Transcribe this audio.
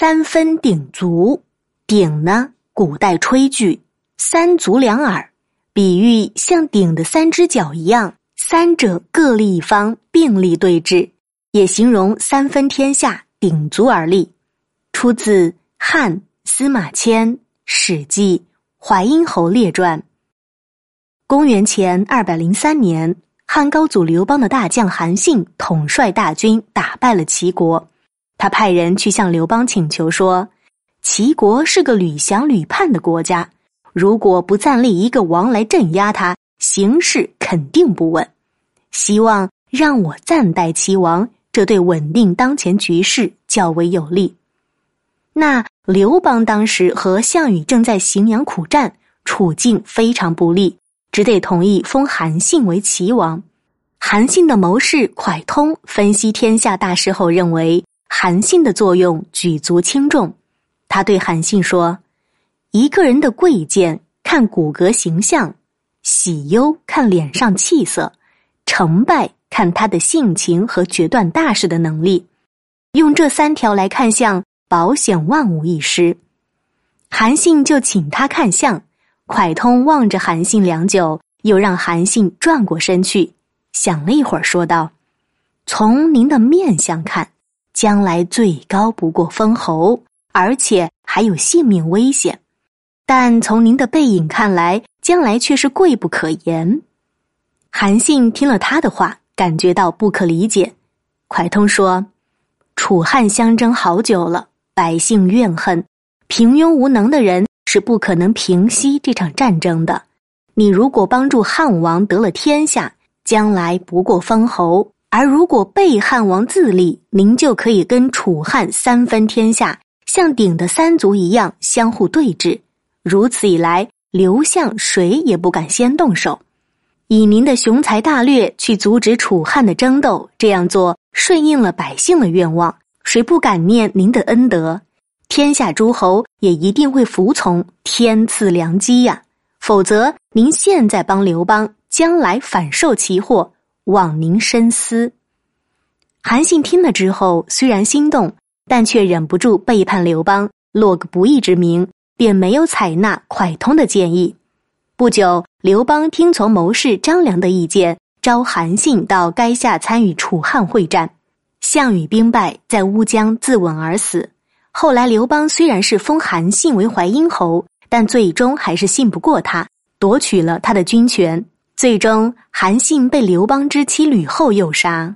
三分鼎足，鼎呢，古代炊具，三足两耳，比喻像鼎的三只脚一样，三者各立一方，并立对峙，也形容三分天下，鼎足而立。出自汉司马迁《史记·淮阴侯列传》。公元前二百零三年，汉高祖刘邦的大将韩信统帅大军打败了齐国。他派人去向刘邦请求说：“齐国是个屡降屡叛的国家，如果不暂立一个王来镇压他，形势肯定不稳。希望让我暂代齐王，这对稳定当前局势较为有利。”那刘邦当时和项羽正在荥阳苦战，处境非常不利，只得同意封韩信为齐王。韩信的谋士蒯通分析天下大势后认为。韩信的作用举足轻重，他对韩信说：“一个人的贵贱看骨骼形象，喜忧看脸上气色，成败看他的性情和决断大事的能力。用这三条来看相，保险万无一失。”韩信就请他看相，蒯通望着韩信良久，又让韩信转过身去，想了一会儿，说道：“从您的面相看。”将来最高不过封侯，而且还有性命危险。但从您的背影看来，将来却是贵不可言。韩信听了他的话，感觉到不可理解。蒯通说：“楚汉相争好久了，百姓怨恨，平庸无能的人是不可能平息这场战争的。你如果帮助汉王得了天下，将来不过封侯。”而如果被汉王自立，您就可以跟楚汉三分天下，像鼎的三足一样相互对峙。如此一来，刘项谁也不敢先动手。以您的雄才大略去阻止楚汉的争斗，这样做顺应了百姓的愿望，谁不感念您的恩德？天下诸侯也一定会服从，天赐良机呀！否则，您现在帮刘邦，将来反受其祸。望您深思。韩信听了之后，虽然心动，但却忍不住背叛刘邦，落个不义之名，便没有采纳蒯通的建议。不久，刘邦听从谋士张良的意见，召韩信到垓下参与楚汉会战。项羽兵败，在乌江自刎而死。后来，刘邦虽然是封韩信为淮阴侯，但最终还是信不过他，夺取了他的军权。最终，韩信被刘邦之妻吕后诱杀。